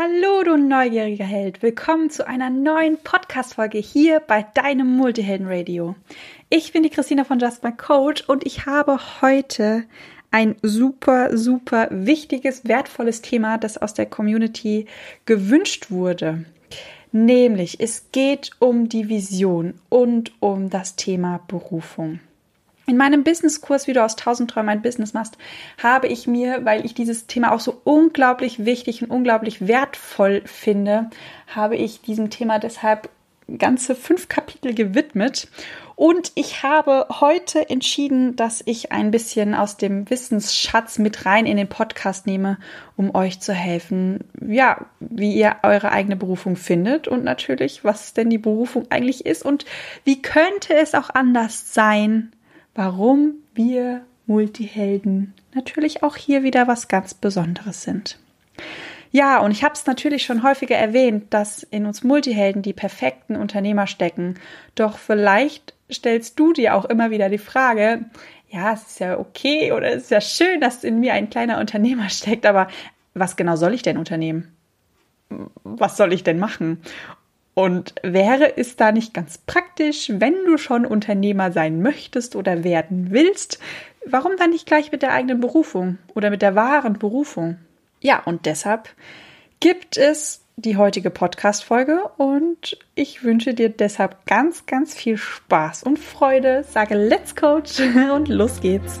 Hallo, du neugieriger Held. Willkommen zu einer neuen Podcast-Folge hier bei deinem Multihelden-Radio. Ich bin die Christina von Just My Coach und ich habe heute ein super, super wichtiges, wertvolles Thema, das aus der Community gewünscht wurde. Nämlich, es geht um die Vision und um das Thema Berufung. In meinem Businesskurs, wie du aus 1000 Träumen ein Business machst, habe ich mir, weil ich dieses Thema auch so unglaublich wichtig und unglaublich wertvoll finde, habe ich diesem Thema deshalb ganze fünf Kapitel gewidmet. Und ich habe heute entschieden, dass ich ein bisschen aus dem Wissensschatz mit rein in den Podcast nehme, um euch zu helfen, ja, wie ihr eure eigene Berufung findet und natürlich, was denn die Berufung eigentlich ist und wie könnte es auch anders sein, warum wir Multihelden natürlich auch hier wieder was ganz Besonderes sind. Ja, und ich habe es natürlich schon häufiger erwähnt, dass in uns Multihelden die perfekten Unternehmer stecken. Doch vielleicht stellst du dir auch immer wieder die Frage, ja, es ist ja okay oder es ist ja schön, dass in mir ein kleiner Unternehmer steckt, aber was genau soll ich denn unternehmen? Was soll ich denn machen? Und wäre es da nicht ganz praktisch, wenn du schon Unternehmer sein möchtest oder werden willst, warum dann nicht gleich mit der eigenen Berufung oder mit der wahren Berufung? Ja, und deshalb gibt es die heutige Podcast-Folge und ich wünsche dir deshalb ganz, ganz viel Spaß und Freude. Sage Let's Coach und los geht's.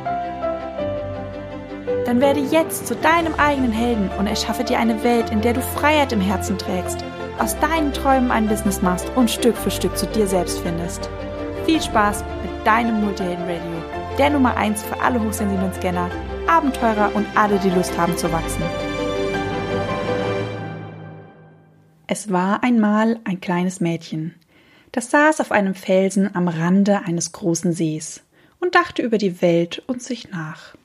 Dann werde jetzt zu deinem eigenen Helden und erschaffe dir eine Welt, in der du Freiheit im Herzen trägst, aus deinen Träumen ein Business machst und Stück für Stück zu dir selbst findest. Viel Spaß mit deinem Multihelden Radio, der Nummer 1 für alle hochsensiblen Scanner, Abenteurer und alle, die Lust haben zu wachsen. Es war einmal ein kleines Mädchen, das saß auf einem Felsen am Rande eines großen Sees und dachte über die Welt und sich nach.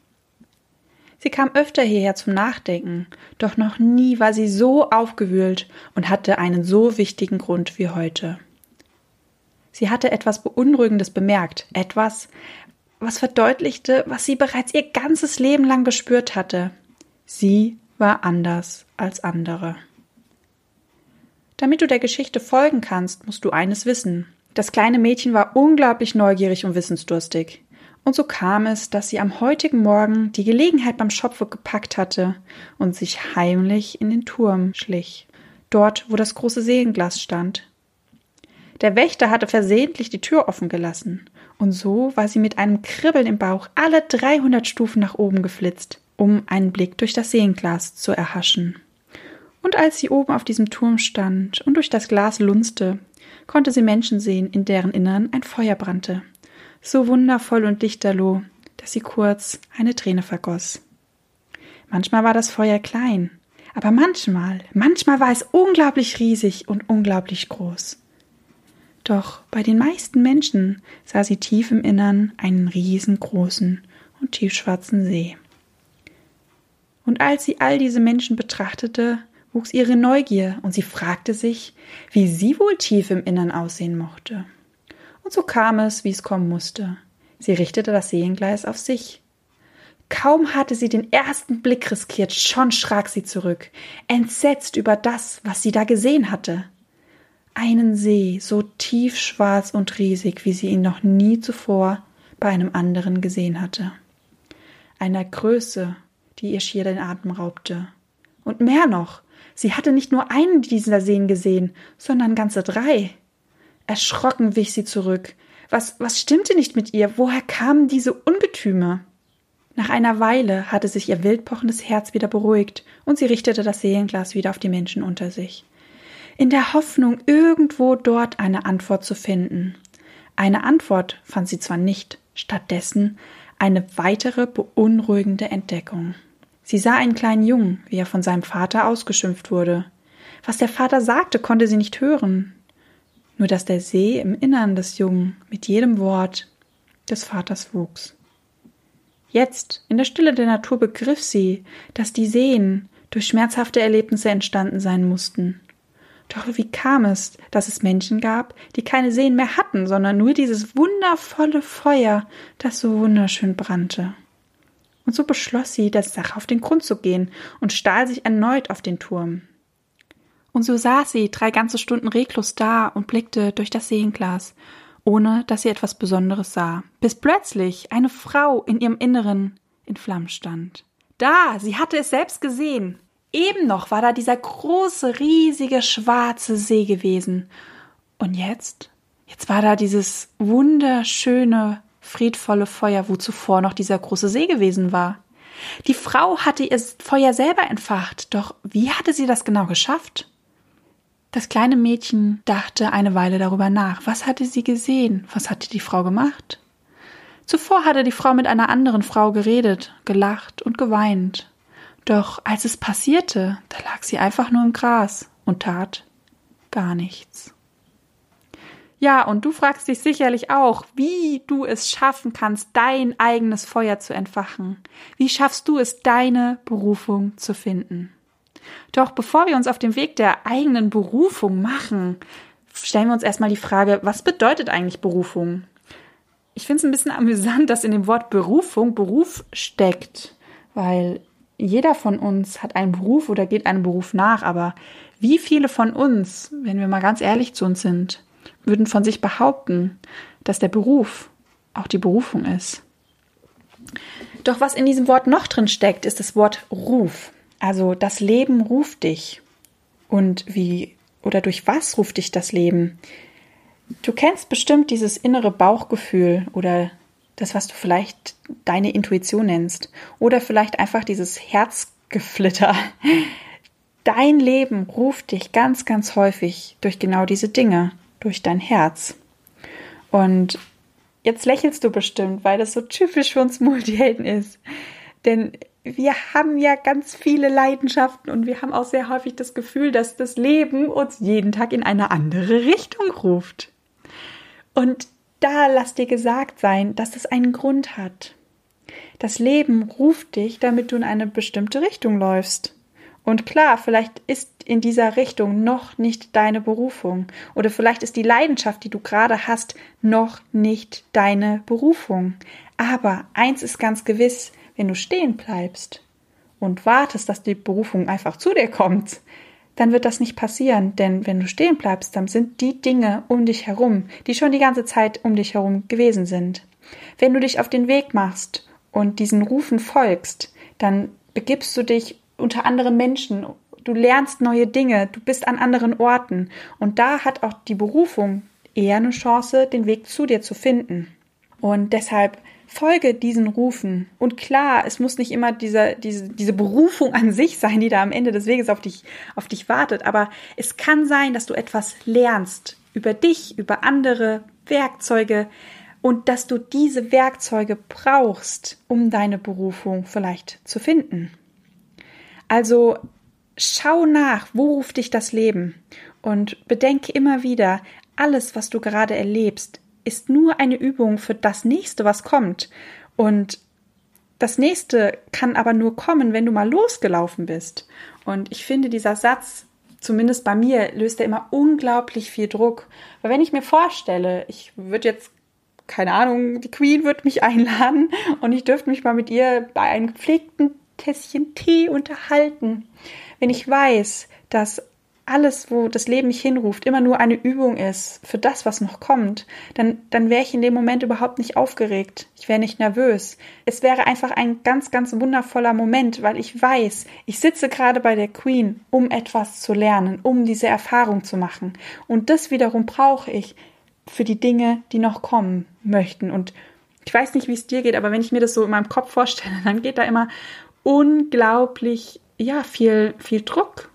Sie kam öfter hierher zum Nachdenken, doch noch nie war sie so aufgewühlt und hatte einen so wichtigen Grund wie heute. Sie hatte etwas Beunruhigendes bemerkt, etwas, was verdeutlichte, was sie bereits ihr ganzes Leben lang gespürt hatte. Sie war anders als andere. Damit du der Geschichte folgen kannst, musst du eines wissen. Das kleine Mädchen war unglaublich neugierig und wissensdurstig. Und so kam es, dass sie am heutigen Morgen die Gelegenheit beim Schopfe gepackt hatte und sich heimlich in den Turm schlich, dort, wo das große Seelenglas stand. Der Wächter hatte versehentlich die Tür offen gelassen, und so war sie mit einem Kribbeln im Bauch alle dreihundert Stufen nach oben geflitzt, um einen Blick durch das Seelenglas zu erhaschen. Und als sie oben auf diesem Turm stand und durch das Glas lunzte, konnte sie Menschen sehen, in deren Innern ein Feuer brannte, so wundervoll und lichterloh, dass sie kurz eine Träne vergoss. Manchmal war das Feuer klein, aber manchmal, manchmal war es unglaublich riesig und unglaublich groß. Doch bei den meisten Menschen sah sie tief im Innern einen riesengroßen und tiefschwarzen See. Und als sie all diese Menschen betrachtete, wuchs ihre Neugier und sie fragte sich, wie sie wohl tief im Innern aussehen mochte. Und so kam es, wie es kommen musste. Sie richtete das Seelengleis auf sich. Kaum hatte sie den ersten Blick riskiert, schon schrak sie zurück, entsetzt über das, was sie da gesehen hatte. Einen See, so tiefschwarz und riesig, wie sie ihn noch nie zuvor bei einem anderen gesehen hatte. Einer Größe, die ihr schier den Atem raubte. Und mehr noch, sie hatte nicht nur einen dieser Seen gesehen, sondern ganze drei. Erschrocken wich sie zurück. Was, was stimmte nicht mit ihr? Woher kamen diese Ungetüme? Nach einer Weile hatte sich ihr wildpochendes Herz wieder beruhigt und sie richtete das Seelenglas wieder auf die Menschen unter sich. In der Hoffnung, irgendwo dort eine Antwort zu finden. Eine Antwort fand sie zwar nicht, stattdessen eine weitere beunruhigende Entdeckung. Sie sah einen kleinen Jungen, wie er von seinem Vater ausgeschimpft wurde. Was der Vater sagte, konnte sie nicht hören. Nur dass der See im Innern des Jungen mit jedem Wort des Vaters wuchs. Jetzt, in der Stille der Natur, begriff sie, dass die Seen durch schmerzhafte Erlebnisse entstanden sein mussten. Doch wie kam es, dass es Menschen gab, die keine Seen mehr hatten, sondern nur dieses wundervolle Feuer, das so wunderschön brannte? Und so beschloss sie, der Sache auf den Grund zu gehen und stahl sich erneut auf den Turm. Und so saß sie drei ganze Stunden reglos da und blickte durch das Seenglas, ohne dass sie etwas Besonderes sah, bis plötzlich eine Frau in ihrem Inneren in Flammen stand. Da, sie hatte es selbst gesehen. Eben noch war da dieser große, riesige, schwarze See gewesen. Und jetzt? Jetzt war da dieses wunderschöne, friedvolle Feuer, wo zuvor noch dieser große See gewesen war. Die Frau hatte ihr Feuer selber entfacht, doch wie hatte sie das genau geschafft? Das kleine Mädchen dachte eine Weile darüber nach. Was hatte sie gesehen? Was hatte die Frau gemacht? Zuvor hatte die Frau mit einer anderen Frau geredet, gelacht und geweint. Doch als es passierte, da lag sie einfach nur im Gras und tat gar nichts. Ja, und du fragst dich sicherlich auch, wie du es schaffen kannst, dein eigenes Feuer zu entfachen. Wie schaffst du es, deine Berufung zu finden? Doch bevor wir uns auf den Weg der eigenen Berufung machen, stellen wir uns erstmal die Frage, was bedeutet eigentlich Berufung? Ich finde es ein bisschen amüsant, dass in dem Wort Berufung Beruf steckt, weil jeder von uns hat einen Beruf oder geht einem Beruf nach, aber wie viele von uns, wenn wir mal ganz ehrlich zu uns sind, würden von sich behaupten, dass der Beruf auch die Berufung ist? Doch was in diesem Wort noch drin steckt, ist das Wort Ruf. Also das Leben ruft dich. Und wie oder durch was ruft dich das Leben? Du kennst bestimmt dieses innere Bauchgefühl oder das, was du vielleicht deine Intuition nennst. Oder vielleicht einfach dieses Herzgeflitter. Dein Leben ruft dich ganz, ganz häufig durch genau diese Dinge, durch dein Herz. Und jetzt lächelst du bestimmt, weil das so typisch für uns Multihelden ist. Denn wir haben ja ganz viele Leidenschaften und wir haben auch sehr häufig das Gefühl, dass das Leben uns jeden Tag in eine andere Richtung ruft. Und da lass dir gesagt sein, dass es einen Grund hat. Das Leben ruft dich, damit du in eine bestimmte Richtung läufst. Und klar, vielleicht ist in dieser Richtung noch nicht deine Berufung. Oder vielleicht ist die Leidenschaft, die du gerade hast, noch nicht deine Berufung. Aber eins ist ganz gewiss, wenn du stehen bleibst und wartest, dass die Berufung einfach zu dir kommt, dann wird das nicht passieren, denn wenn du stehen bleibst, dann sind die Dinge um dich herum, die schon die ganze Zeit um dich herum gewesen sind. Wenn du dich auf den Weg machst und diesen Rufen folgst, dann begibst du dich unter andere Menschen, du lernst neue Dinge, du bist an anderen Orten und da hat auch die Berufung eher eine Chance, den Weg zu dir zu finden. Und deshalb folge diesen Rufen. Und klar, es muss nicht immer diese, diese, diese Berufung an sich sein, die da am Ende des Weges auf dich, auf dich wartet. Aber es kann sein, dass du etwas lernst über dich, über andere Werkzeuge und dass du diese Werkzeuge brauchst, um deine Berufung vielleicht zu finden. Also schau nach, wo ruft dich das Leben und bedenke immer wieder, alles, was du gerade erlebst, ist nur eine Übung für das nächste, was kommt. Und das nächste kann aber nur kommen, wenn du mal losgelaufen bist. Und ich finde, dieser Satz, zumindest bei mir, löst er immer unglaublich viel Druck. Weil wenn ich mir vorstelle, ich würde jetzt, keine Ahnung, die Queen würde mich einladen und ich dürfte mich mal mit ihr bei einem gepflegten Tässchen Tee unterhalten. Wenn ich weiß, dass alles, wo das Leben mich hinruft, immer nur eine Übung ist für das, was noch kommt, dann, dann wäre ich in dem Moment überhaupt nicht aufgeregt. Ich wäre nicht nervös. Es wäre einfach ein ganz, ganz wundervoller Moment, weil ich weiß, ich sitze gerade bei der Queen, um etwas zu lernen, um diese Erfahrung zu machen. Und das wiederum brauche ich für die Dinge, die noch kommen möchten. Und ich weiß nicht, wie es dir geht, aber wenn ich mir das so in meinem Kopf vorstelle, dann geht da immer unglaublich, ja, viel, viel Druck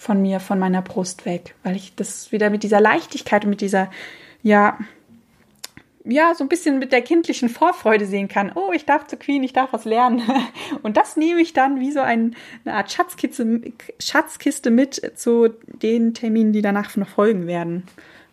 von mir, von meiner Brust weg, weil ich das wieder mit dieser Leichtigkeit und mit dieser, ja, ja, so ein bisschen mit der kindlichen Vorfreude sehen kann. Oh, ich darf zur Queen, ich darf was lernen. Und das nehme ich dann wie so ein, eine Art Schatzkiste, Schatzkiste mit zu den Terminen, die danach noch folgen werden.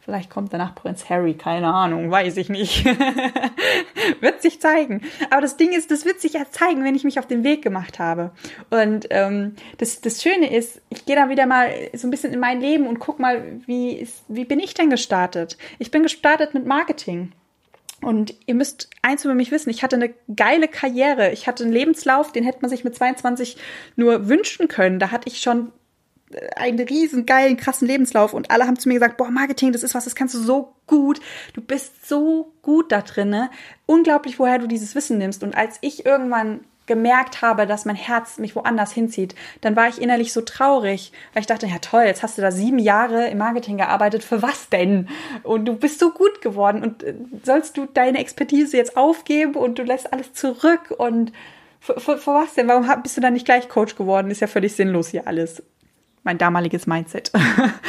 Vielleicht kommt danach Prinz Harry, keine Ahnung, weiß ich nicht. wird sich zeigen. Aber das Ding ist, das wird sich erst zeigen, wenn ich mich auf den Weg gemacht habe. Und ähm, das, das Schöne ist, ich gehe da wieder mal so ein bisschen in mein Leben und guck mal, wie, wie bin ich denn gestartet? Ich bin gestartet mit Marketing. Und ihr müsst eins über mich wissen, ich hatte eine geile Karriere. Ich hatte einen Lebenslauf, den hätte man sich mit 22 nur wünschen können. Da hatte ich schon einen riesen geilen, krassen Lebenslauf und alle haben zu mir gesagt, boah, Marketing, das ist was, das kannst du so gut. Du bist so gut da drinne. Unglaublich, woher du dieses Wissen nimmst. Und als ich irgendwann gemerkt habe, dass mein Herz mich woanders hinzieht, dann war ich innerlich so traurig, weil ich dachte, ja toll, jetzt hast du da sieben Jahre im Marketing gearbeitet, für was denn? Und du bist so gut geworden und äh, sollst du deine Expertise jetzt aufgeben und du lässt alles zurück und für, für, für was denn? Warum bist du dann nicht gleich Coach geworden? Ist ja völlig sinnlos hier alles mein damaliges Mindset.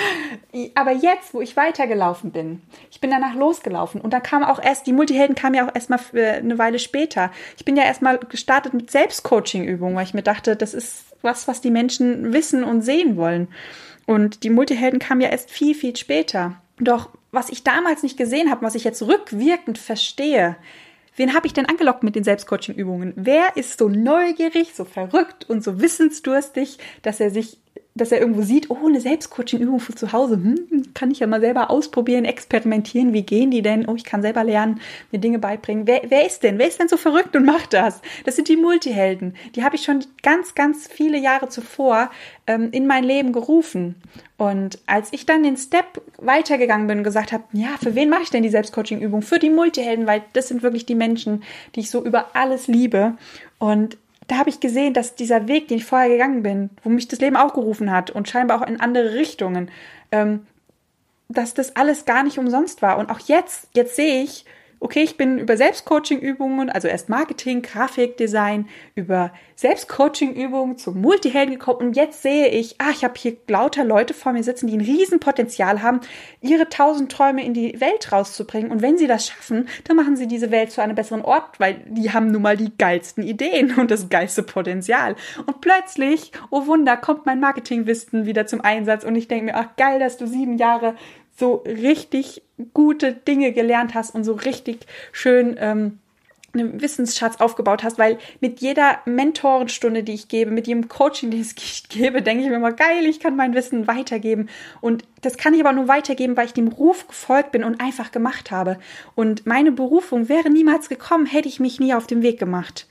Aber jetzt, wo ich weitergelaufen bin, ich bin danach losgelaufen und da kam auch erst, die Multihelden kamen ja auch erstmal eine Weile später. Ich bin ja erstmal gestartet mit Selbstcoaching-Übungen, weil ich mir dachte, das ist was, was die Menschen wissen und sehen wollen. Und die Multihelden kamen ja erst viel, viel später. Doch was ich damals nicht gesehen habe, was ich jetzt rückwirkend verstehe, Wen habe ich denn angelockt mit den Selbstcoaching-Übungen? Wer ist so neugierig, so verrückt und so wissensdurstig, dass er sich dass er irgendwo sieht, oh, eine Selbstcoaching-Übung für zu Hause, hm, kann ich ja mal selber ausprobieren, experimentieren, wie gehen die denn? Oh, ich kann selber lernen, mir Dinge beibringen. Wer, wer ist denn? Wer ist denn so verrückt und macht das? Das sind die Multihelden. Die habe ich schon ganz, ganz viele Jahre zuvor ähm, in mein Leben gerufen. Und als ich dann den Step weitergegangen bin und gesagt habe, ja, für wen mache ich denn die Selbstcoaching-Übung? Für die Multihelden, weil das sind wirklich die Menschen, die ich so über alles liebe. Und da habe ich gesehen, dass dieser Weg, den ich vorher gegangen bin, wo mich das Leben auch gerufen hat und scheinbar auch in andere Richtungen, ähm, dass das alles gar nicht umsonst war. Und auch jetzt, jetzt sehe ich, okay, ich bin über Selbstcoaching-Übungen, also erst Marketing, Grafikdesign, über Selbstcoaching-Übungen zum Multihelden gekommen. Und jetzt sehe ich, ah, ich habe hier lauter Leute vor mir sitzen, die ein Riesenpotenzial haben, ihre tausend Träume in die Welt rauszubringen. Und wenn sie das schaffen, dann machen sie diese Welt zu einem besseren Ort, weil die haben nun mal die geilsten Ideen und das geilste Potenzial. Und plötzlich, oh Wunder, kommt mein Marketingwissen wieder zum Einsatz. Und ich denke mir, ach geil, dass du sieben Jahre so richtig gute Dinge gelernt hast und so richtig schön ähm, einen Wissensschatz aufgebaut hast, weil mit jeder Mentorenstunde, die ich gebe, mit jedem Coaching, den ich gebe, denke ich mir immer, geil, ich kann mein Wissen weitergeben. Und das kann ich aber nur weitergeben, weil ich dem Ruf gefolgt bin und einfach gemacht habe. Und meine Berufung wäre niemals gekommen, hätte ich mich nie auf den Weg gemacht.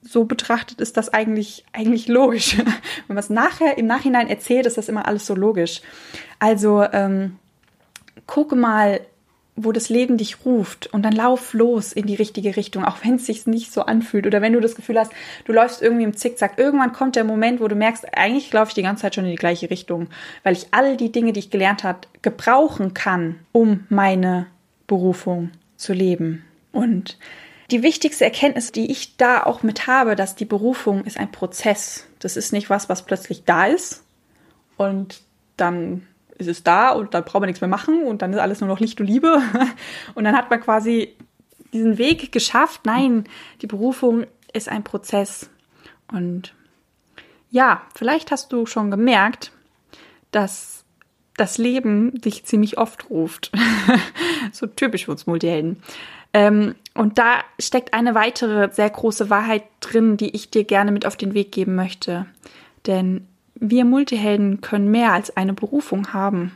So betrachtet ist das eigentlich, eigentlich logisch. Wenn man es nachher im Nachhinein erzählt, ist das immer alles so logisch. Also, ähm, gucke mal, wo das Leben dich ruft und dann lauf los in die richtige Richtung, auch wenn es sich nicht so anfühlt oder wenn du das Gefühl hast, du läufst irgendwie im Zickzack. Irgendwann kommt der Moment, wo du merkst, eigentlich laufe ich die ganze Zeit schon in die gleiche Richtung, weil ich all die Dinge, die ich gelernt habe, gebrauchen kann, um meine Berufung zu leben. Und die wichtigste Erkenntnis, die ich da auch mit habe, dass die Berufung ist ein Prozess. Das ist nicht was, was plötzlich da ist und dann ist es da und dann braucht man nichts mehr machen und dann ist alles nur noch Licht und Liebe. Und dann hat man quasi diesen Weg geschafft. Nein, die Berufung ist ein Prozess. Und ja, vielleicht hast du schon gemerkt, dass das Leben dich ziemlich oft ruft. so typisch für uns Multihelden. Ähm, und da steckt eine weitere sehr große Wahrheit drin, die ich dir gerne mit auf den Weg geben möchte. Denn wir Multihelden können mehr als eine Berufung haben.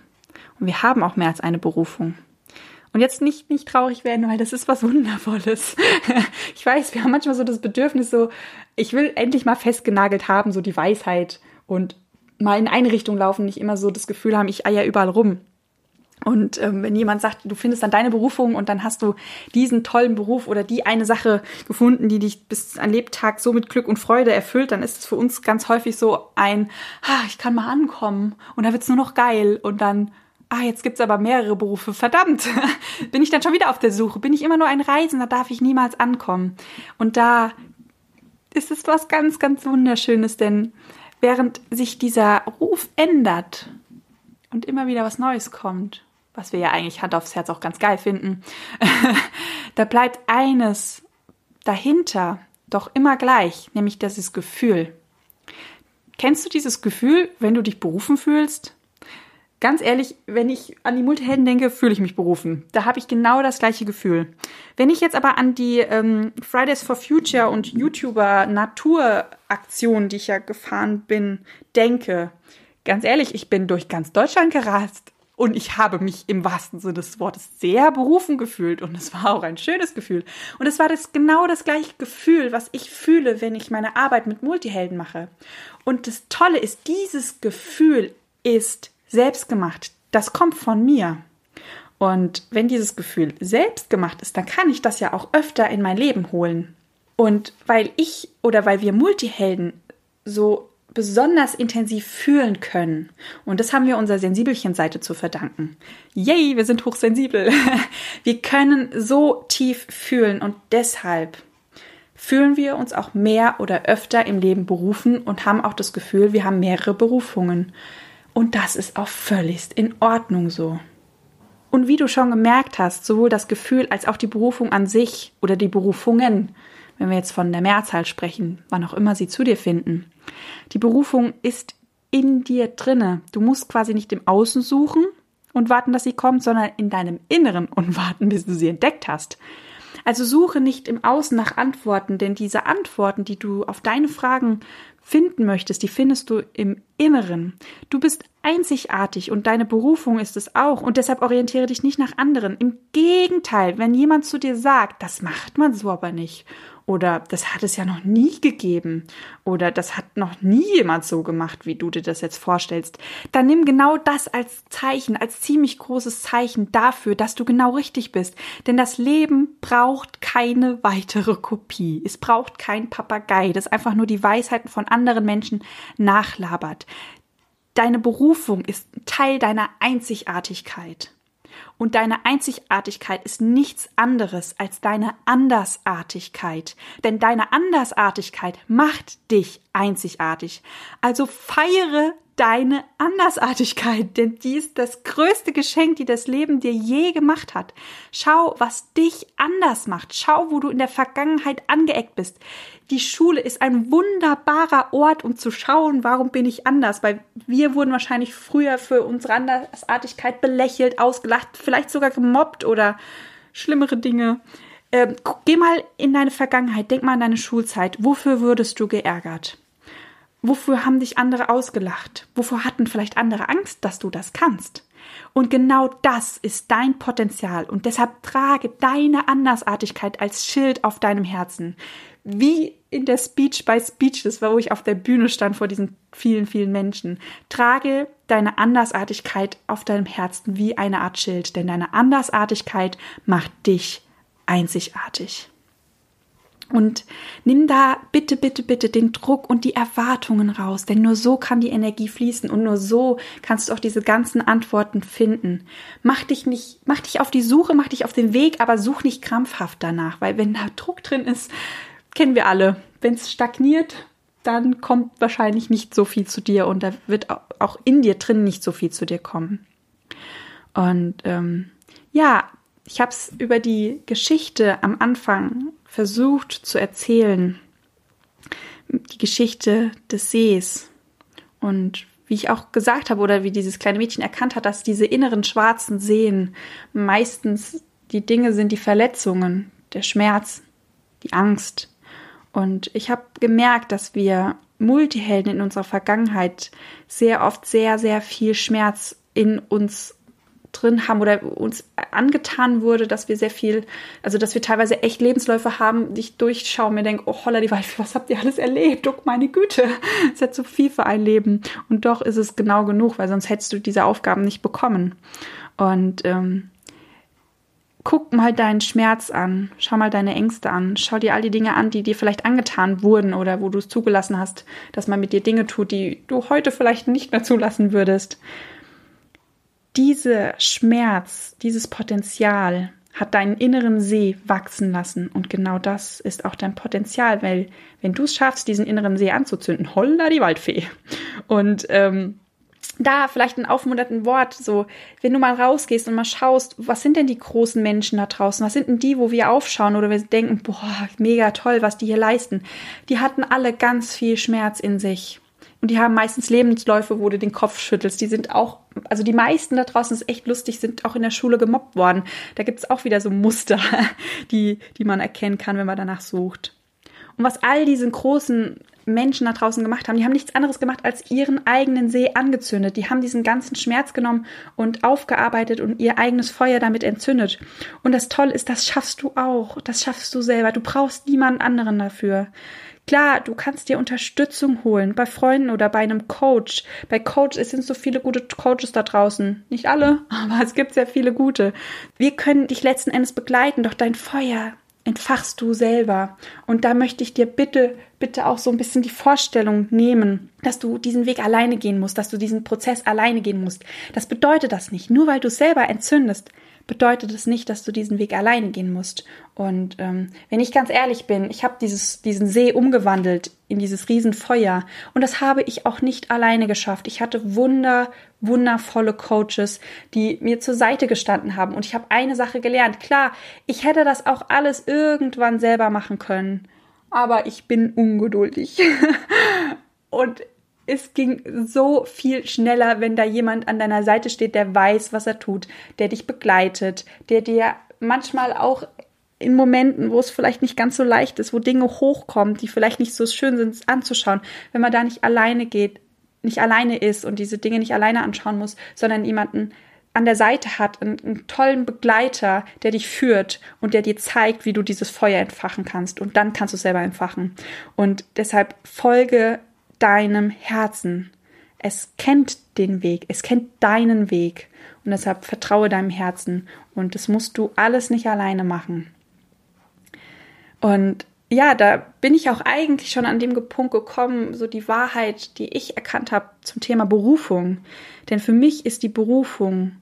Und wir haben auch mehr als eine Berufung. Und jetzt nicht, nicht traurig werden, weil das ist was Wundervolles. ich weiß, wir haben manchmal so das Bedürfnis, so, ich will endlich mal festgenagelt haben, so die Weisheit und mal in eine Richtung laufen, nicht immer so das Gefühl haben, ich eier überall rum. Und ähm, wenn jemand sagt, du findest dann deine Berufung und dann hast du diesen tollen Beruf oder die eine Sache gefunden, die dich bis an Lebtag so mit Glück und Freude erfüllt, dann ist es für uns ganz häufig so ein, ah, ich kann mal ankommen und da wird's nur noch geil und dann, ah, jetzt gibt's aber mehrere Berufe, verdammt, bin ich dann schon wieder auf der Suche, bin ich immer nur ein Reisender, darf ich niemals ankommen. Und da ist es was ganz, ganz Wunderschönes, denn während sich dieser Ruf ändert und immer wieder was Neues kommt, was wir ja eigentlich Hand aufs Herz auch ganz geil finden, da bleibt eines dahinter doch immer gleich, nämlich dieses Gefühl. Kennst du dieses Gefühl, wenn du dich berufen fühlst? Ganz ehrlich, wenn ich an die Multihelden denke, fühle ich mich berufen. Da habe ich genau das gleiche Gefühl. Wenn ich jetzt aber an die ähm, Fridays for Future und YouTuber Naturaktion, die ich ja gefahren bin, denke, ganz ehrlich, ich bin durch ganz Deutschland gerast und ich habe mich im wahrsten Sinne des Wortes sehr berufen gefühlt und es war auch ein schönes Gefühl. Und es war das genau das gleiche Gefühl, was ich fühle, wenn ich meine Arbeit mit Multihelden mache. Und das Tolle ist, dieses Gefühl ist selbst gemacht. Das kommt von mir. Und wenn dieses Gefühl selbst gemacht ist, dann kann ich das ja auch öfter in mein Leben holen. Und weil ich oder weil wir Multihelden so besonders intensiv fühlen können. Und das haben wir unserer Sensibelchen-Seite zu verdanken. Yay, wir sind hochsensibel. Wir können so tief fühlen und deshalb fühlen wir uns auch mehr oder öfter im Leben berufen und haben auch das Gefühl, wir haben mehrere Berufungen. Und das ist auch völlig in Ordnung so. Und wie du schon gemerkt hast, sowohl das Gefühl als auch die Berufung an sich oder die Berufungen, wenn wir jetzt von der Mehrzahl sprechen, wann auch immer sie zu dir finden, die Berufung ist in dir drinne. Du musst quasi nicht im Außen suchen und warten, dass sie kommt, sondern in deinem Inneren und warten, bis du sie entdeckt hast. Also suche nicht im Außen nach Antworten, denn diese Antworten, die du auf deine Fragen finden möchtest, die findest du im Inneren. Du bist einzigartig und deine Berufung ist es auch und deshalb orientiere dich nicht nach anderen. Im Gegenteil, wenn jemand zu dir sagt, das macht man so aber nicht oder das hat es ja noch nie gegeben oder das hat noch nie jemand so gemacht, wie du dir das jetzt vorstellst, dann nimm genau das als Zeichen, als ziemlich großes Zeichen dafür, dass du genau richtig bist. Denn das Leben braucht keine weitere Kopie. Es braucht kein Papagei, das einfach nur die Weisheiten von anderen Menschen nachlabert. Deine Berufung ist Teil deiner Einzigartigkeit. Und deine Einzigartigkeit ist nichts anderes als deine Andersartigkeit. Denn deine Andersartigkeit macht dich einzigartig. Also feiere deine Andersartigkeit, denn die ist das größte Geschenk, die das Leben dir je gemacht hat. Schau, was dich anders macht. Schau, wo du in der Vergangenheit angeeckt bist. Die Schule ist ein wunderbarer Ort, um zu schauen, warum bin ich anders, weil wir wurden wahrscheinlich früher für unsere Andersartigkeit belächelt, ausgelacht, vielleicht sogar gemobbt oder schlimmere Dinge. Ähm, geh mal in deine Vergangenheit, denk mal an deine Schulzeit. Wofür würdest du geärgert? Wofür haben dich andere ausgelacht? Wovor hatten vielleicht andere Angst, dass du das kannst? Und genau das ist dein Potenzial und deshalb trage deine Andersartigkeit als Schild auf deinem Herzen. Wie in der Speech by Speechless, wo ich auf der Bühne stand vor diesen vielen, vielen Menschen. Trage deine Andersartigkeit auf deinem Herzen wie eine Art Schild, denn deine Andersartigkeit macht dich einzigartig. Und nimm da bitte, bitte, bitte den Druck und die Erwartungen raus, denn nur so kann die Energie fließen und nur so kannst du auch diese ganzen Antworten finden. Mach dich nicht, mach dich auf die Suche, mach dich auf den Weg, aber such nicht krampfhaft danach, weil wenn da Druck drin ist, kennen wir alle. Wenn es stagniert, dann kommt wahrscheinlich nicht so viel zu dir und da wird auch in dir drin nicht so viel zu dir kommen. Und ähm, ja, ich habe es über die Geschichte am Anfang versucht zu erzählen, die Geschichte des Sees. Und wie ich auch gesagt habe, oder wie dieses kleine Mädchen erkannt hat, dass diese inneren schwarzen Seen meistens die Dinge sind, die Verletzungen, der Schmerz, die Angst. Und ich habe gemerkt, dass wir Multihelden in unserer Vergangenheit sehr oft sehr, sehr viel Schmerz in uns drin haben oder uns angetan wurde, dass wir sehr viel, also dass wir teilweise echt Lebensläufe haben, die ich durchschaue und mir denke, oh holla die Waldfee, was habt ihr alles erlebt? Oh meine Güte, es ist ja zu viel für ein Leben. Und doch ist es genau genug, weil sonst hättest du diese Aufgaben nicht bekommen. Und ähm, guck mal deinen Schmerz an, schau mal deine Ängste an, schau dir all die Dinge an, die dir vielleicht angetan wurden oder wo du es zugelassen hast, dass man mit dir Dinge tut, die du heute vielleicht nicht mehr zulassen würdest dieser Schmerz, dieses Potenzial hat deinen inneren See wachsen lassen. Und genau das ist auch dein Potenzial, weil wenn du es schaffst, diesen inneren See anzuzünden, holla die Waldfee. Und ähm, da vielleicht ein aufmunternden Wort, so, wenn du mal rausgehst und mal schaust, was sind denn die großen Menschen da draußen? Was sind denn die, wo wir aufschauen oder wir denken, boah, mega toll, was die hier leisten? Die hatten alle ganz viel Schmerz in sich. Und die haben meistens Lebensläufe, wo du den Kopf schüttelst. Die sind auch, also die meisten da draußen ist echt lustig, sind auch in der Schule gemobbt worden. Da gibt's auch wieder so Muster, die, die man erkennen kann, wenn man danach sucht. Und was all diese großen Menschen da draußen gemacht haben, die haben nichts anderes gemacht, als ihren eigenen See angezündet. Die haben diesen ganzen Schmerz genommen und aufgearbeitet und ihr eigenes Feuer damit entzündet. Und das Tolle ist, das schaffst du auch. Das schaffst du selber. Du brauchst niemanden anderen dafür. Klar, du kannst dir Unterstützung holen bei Freunden oder bei einem Coach. Bei Coach, es sind so viele gute Coaches da draußen. Nicht alle, aber es gibt sehr viele gute. Wir können dich letzten Endes begleiten, doch dein Feuer, entfachst du selber. Und da möchte ich dir bitte, bitte auch so ein bisschen die Vorstellung nehmen, dass du diesen Weg alleine gehen musst, dass du diesen Prozess alleine gehen musst. Das bedeutet das nicht. Nur weil du selber entzündest, bedeutet es nicht, dass du diesen Weg alleine gehen musst. Und ähm, wenn ich ganz ehrlich bin, ich habe diesen See umgewandelt in dieses Riesenfeuer und das habe ich auch nicht alleine geschafft. Ich hatte wunder wundervolle Coaches, die mir zur Seite gestanden haben und ich habe eine Sache gelernt. Klar, ich hätte das auch alles irgendwann selber machen können, aber ich bin ungeduldig. und es ging so viel schneller, wenn da jemand an deiner Seite steht, der weiß, was er tut, der dich begleitet, der dir manchmal auch in Momenten, wo es vielleicht nicht ganz so leicht ist, wo Dinge hochkommen, die vielleicht nicht so schön sind anzuschauen, wenn man da nicht alleine geht, nicht alleine ist und diese Dinge nicht alleine anschauen muss, sondern jemanden an der Seite hat, einen, einen, tollen Begleiter, der dich führt und der dir zeigt, wie du dieses Feuer entfachen kannst. Und dann kannst du es selber entfachen. Und deshalb folge deinem Herzen. Es kennt den Weg, es kennt deinen Weg und deshalb vertraue deinem Herzen und das musst du alles nicht alleine machen. Und ja, da bin ich auch eigentlich schon an dem Punkt gekommen, so die Wahrheit, die ich erkannt habe zum Thema Berufung. Denn für mich ist die Berufung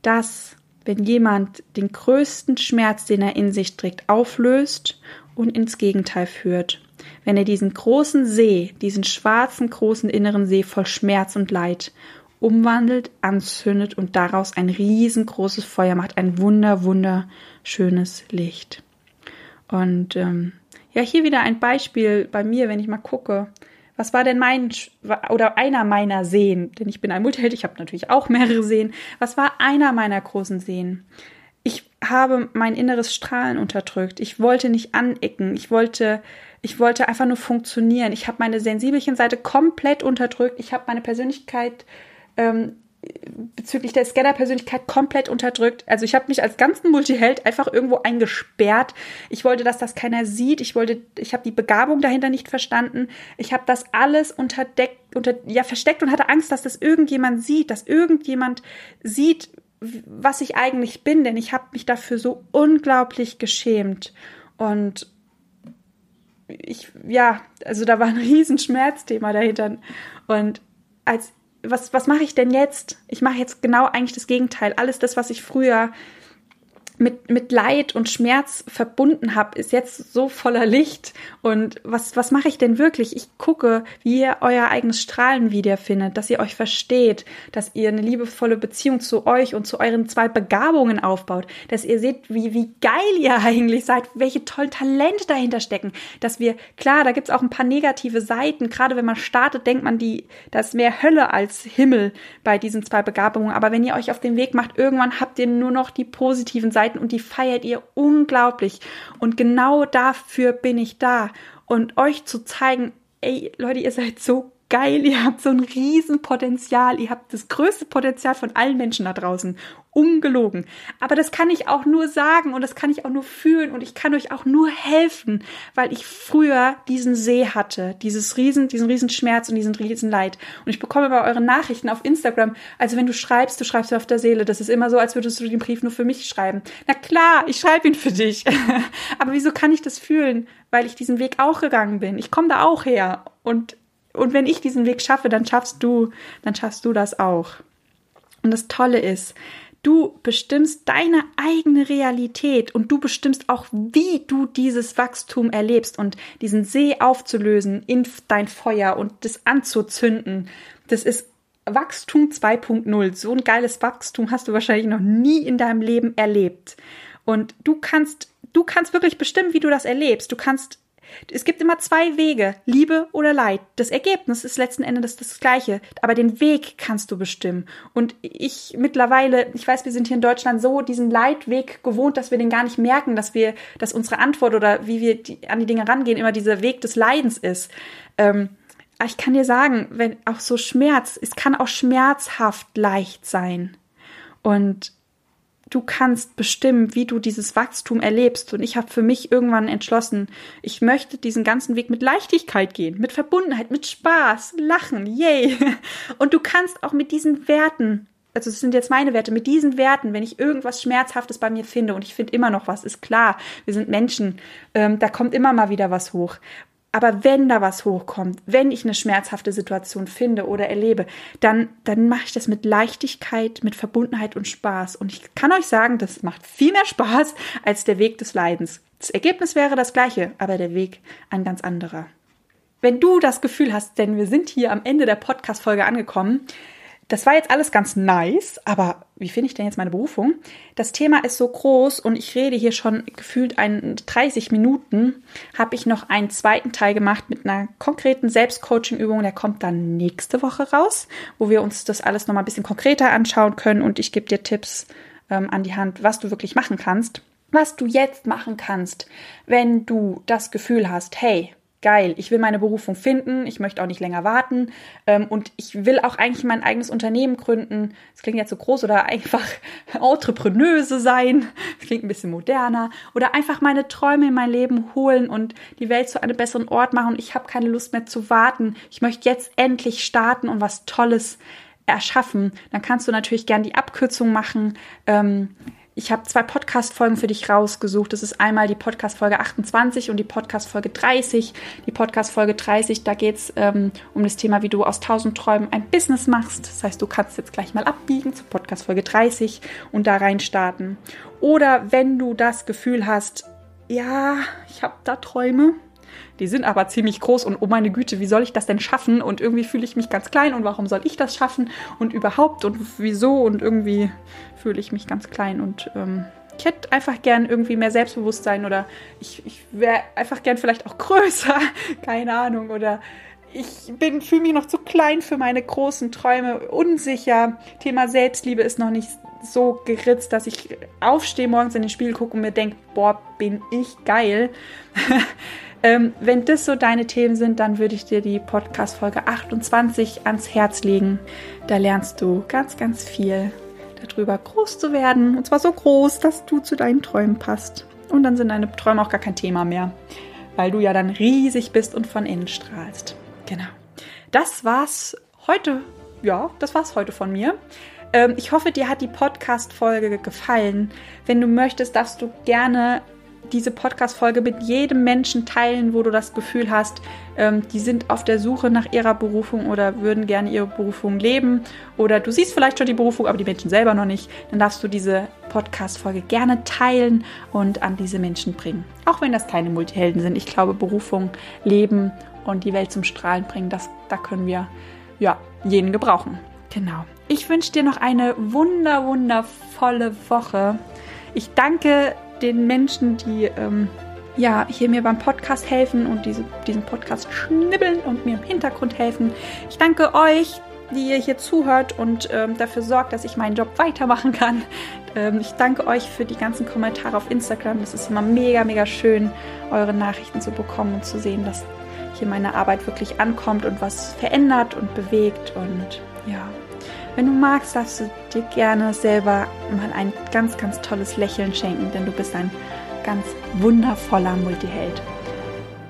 das, wenn jemand den größten Schmerz, den er in sich trägt, auflöst und ins Gegenteil führt wenn er diesen großen See, diesen schwarzen großen inneren See voll Schmerz und Leid umwandelt, anzündet und daraus ein riesengroßes Feuer macht, ein wunder, wunderschönes Licht. Und ähm, ja, hier wieder ein Beispiel bei mir, wenn ich mal gucke, was war denn mein oder einer meiner Seen? Denn ich bin ein Multiheld, ich habe natürlich auch mehrere Seen. Was war einer meiner großen Seen? Ich habe mein inneres Strahlen unterdrückt. Ich wollte nicht anecken. Ich wollte ich wollte einfach nur funktionieren. Ich habe meine sensibelchen Seite komplett unterdrückt. Ich habe meine Persönlichkeit ähm, bezüglich der Scanner-Persönlichkeit komplett unterdrückt. Also ich habe mich als ganzen Multiheld einfach irgendwo eingesperrt. Ich wollte, dass das keiner sieht. Ich wollte, ich habe die Begabung dahinter nicht verstanden. Ich habe das alles unterdeckt, unter, ja versteckt und hatte Angst, dass das irgendjemand sieht, dass irgendjemand sieht, was ich eigentlich bin, denn ich habe mich dafür so unglaublich geschämt. Und ich, ja, also da war ein riesen Schmerzthema dahinter. Und als, was, was mache ich denn jetzt? Ich mache jetzt genau eigentlich das Gegenteil. Alles das, was ich früher mit, mit Leid und Schmerz verbunden habe, ist jetzt so voller Licht. Und was, was mache ich denn wirklich? Ich gucke, wie ihr euer eigenes Strahlen wiederfindet, dass ihr euch versteht, dass ihr eine liebevolle Beziehung zu euch und zu euren zwei Begabungen aufbaut, dass ihr seht, wie, wie geil ihr eigentlich seid, welche tollen Talente dahinter stecken, dass wir, klar, da gibt's auch ein paar negative Seiten, gerade wenn man startet, denkt man, die, das ist mehr Hölle als Himmel bei diesen zwei Begabungen, aber wenn ihr euch auf den Weg macht, irgendwann habt ihr nur noch die positiven Seiten Seiten und die feiert ihr unglaublich. Und genau dafür bin ich da. Und euch zu zeigen, ey, Leute, ihr seid so geil, ihr habt so ein Riesenpotenzial, ihr habt das größte Potenzial von allen Menschen da draußen. Ungelogen. Aber das kann ich auch nur sagen und das kann ich auch nur fühlen und ich kann euch auch nur helfen, weil ich früher diesen See hatte, dieses Riesen, diesen Riesenschmerz und diesen Riesenleid. Und ich bekomme bei euren Nachrichten auf Instagram, also wenn du schreibst, du schreibst auf der Seele. Das ist immer so, als würdest du den Brief nur für mich schreiben. Na klar, ich schreibe ihn für dich. Aber wieso kann ich das fühlen? Weil ich diesen Weg auch gegangen bin. Ich komme da auch her und und wenn ich diesen Weg schaffe, dann schaffst du, dann schaffst du das auch. Und das Tolle ist, du bestimmst deine eigene Realität und du bestimmst auch, wie du dieses Wachstum erlebst und diesen See aufzulösen in dein Feuer und das anzuzünden. Das ist Wachstum 2.0. So ein geiles Wachstum hast du wahrscheinlich noch nie in deinem Leben erlebt. Und du kannst, du kannst wirklich bestimmen, wie du das erlebst. Du kannst es gibt immer zwei Wege, Liebe oder Leid. Das Ergebnis ist letzten Endes das, gleiche, aber den Weg kannst du bestimmen. Und ich mittlerweile, ich weiß, wir sind hier in Deutschland so diesen Leidweg gewohnt, dass wir den gar nicht merken, dass wir, dass unsere Antwort oder wie wir die, an die Dinge rangehen, immer dieser Weg des Leidens ist. Ähm, ich kann dir sagen, wenn auch so Schmerz, es kann auch schmerzhaft leicht sein. Und du kannst bestimmen, wie du dieses Wachstum erlebst. Und ich habe für mich irgendwann entschlossen, ich möchte diesen ganzen Weg mit Leichtigkeit gehen, mit Verbundenheit, mit Spaß, Lachen, yay. Und du kannst auch mit diesen Werten, also es sind jetzt meine Werte, mit diesen Werten, wenn ich irgendwas Schmerzhaftes bei mir finde und ich finde immer noch was, ist klar, wir sind Menschen, ähm, da kommt immer mal wieder was hoch. Aber wenn da was hochkommt, wenn ich eine schmerzhafte Situation finde oder erlebe, dann, dann mache ich das mit Leichtigkeit, mit Verbundenheit und Spaß. Und ich kann euch sagen, das macht viel mehr Spaß als der Weg des Leidens. Das Ergebnis wäre das gleiche, aber der Weg ein ganz anderer. Wenn du das Gefühl hast, denn wir sind hier am Ende der Podcast-Folge angekommen, das war jetzt alles ganz nice, aber wie finde ich denn jetzt meine Berufung? Das Thema ist so groß und ich rede hier schon gefühlt ein 30 Minuten. Habe ich noch einen zweiten Teil gemacht mit einer konkreten Selbstcoaching-Übung. Der kommt dann nächste Woche raus, wo wir uns das alles noch mal ein bisschen konkreter anschauen können und ich gebe dir Tipps ähm, an die Hand, was du wirklich machen kannst. Was du jetzt machen kannst, wenn du das Gefühl hast, hey, geil, ich will meine Berufung finden, ich möchte auch nicht länger warten ähm, und ich will auch eigentlich mein eigenes Unternehmen gründen. Das klingt jetzt so groß oder einfach Entrepreneuse sein, das klingt ein bisschen moderner oder einfach meine Träume in mein Leben holen und die Welt zu einem besseren Ort machen. Ich habe keine Lust mehr zu warten. Ich möchte jetzt endlich starten und was Tolles erschaffen. Dann kannst du natürlich gern die Abkürzung machen. Ähm, ich habe zwei Podcast-Folgen für dich rausgesucht. Das ist einmal die Podcast-Folge 28 und die Podcast-Folge 30. Die Podcast-Folge 30, da geht es ähm, um das Thema, wie du aus tausend Träumen ein Business machst. Das heißt, du kannst jetzt gleich mal abbiegen zur Podcast-Folge 30 und da rein starten. Oder wenn du das Gefühl hast, ja, ich habe da Träume, die sind aber ziemlich groß und oh meine Güte, wie soll ich das denn schaffen? Und irgendwie fühle ich mich ganz klein und warum soll ich das schaffen? Und überhaupt und wieso? Und irgendwie fühle ich mich ganz klein und ähm, ich hätte einfach gern irgendwie mehr Selbstbewusstsein oder ich, ich wäre einfach gern vielleicht auch größer, keine Ahnung, oder ich bin fühle mich noch zu klein für meine großen Träume, unsicher. Thema Selbstliebe ist noch nicht so geritzt, dass ich aufstehe morgens in den Spiegel gucke und mir denke, boah, bin ich geil. Ähm, wenn das so deine Themen sind, dann würde ich dir die Podcast-Folge 28 ans Herz legen. Da lernst du ganz, ganz viel darüber, groß zu werden. Und zwar so groß, dass du zu deinen Träumen passt. Und dann sind deine Träume auch gar kein Thema mehr, weil du ja dann riesig bist und von innen strahlst. Genau. Das war's heute. Ja, das war's heute von mir. Ähm, ich hoffe, dir hat die Podcast-Folge gefallen. Wenn du möchtest, darfst du gerne diese Podcast-Folge mit jedem Menschen teilen, wo du das Gefühl hast, ähm, die sind auf der Suche nach ihrer Berufung oder würden gerne ihre Berufung leben. Oder du siehst vielleicht schon die Berufung, aber die Menschen selber noch nicht. Dann darfst du diese Podcast-Folge gerne teilen und an diese Menschen bringen. Auch wenn das keine Multihelden sind. Ich glaube, Berufung, Leben und die Welt zum Strahlen bringen, das, da können wir ja jeden gebrauchen. Genau. Ich wünsche dir noch eine wunder, wundervolle Woche. Ich danke den Menschen, die ähm, ja hier mir beim Podcast helfen und diese, diesen Podcast schnibbeln und mir im Hintergrund helfen. Ich danke euch, die ihr hier zuhört und ähm, dafür sorgt, dass ich meinen Job weitermachen kann. Ähm, ich danke euch für die ganzen Kommentare auf Instagram. Es ist immer mega, mega schön, eure Nachrichten zu bekommen und zu sehen, dass hier meine Arbeit wirklich ankommt und was verändert und bewegt und ja, wenn du magst, darfst du dir gerne selber mal ein ganz, ganz tolles Lächeln schenken, denn du bist ein ganz wundervoller Multiheld.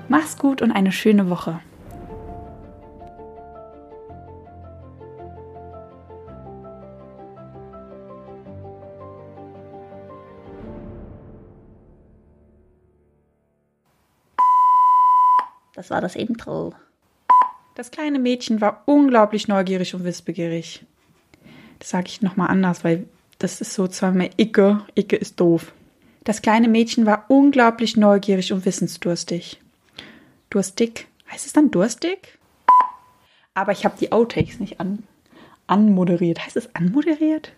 Mach's gut und eine schöne Woche. Das war das Intro. Das kleine Mädchen war unglaublich neugierig und wissbegierig. Sage ich nochmal anders, weil das ist so zweimal Icke. Icke ist doof. Das kleine Mädchen war unglaublich neugierig und wissensdurstig. Durstig? Heißt es dann durstig? Aber ich habe die Outtakes nicht an, Anmoderiert. Heißt es anmoderiert?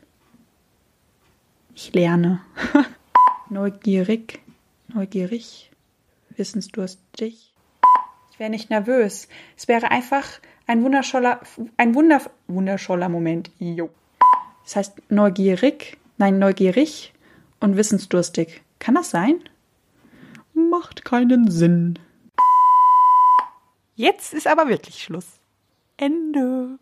Ich lerne. Neugierig. Neugierig. Wissensdurstig. Ich wäre nicht nervös. Es wäre einfach ein wundervoller, ein wunder, wundervoller Moment. Jo. Das heißt neugierig, nein, neugierig und wissensdurstig. Kann das sein? Macht keinen Sinn. Jetzt ist aber wirklich Schluss. Ende.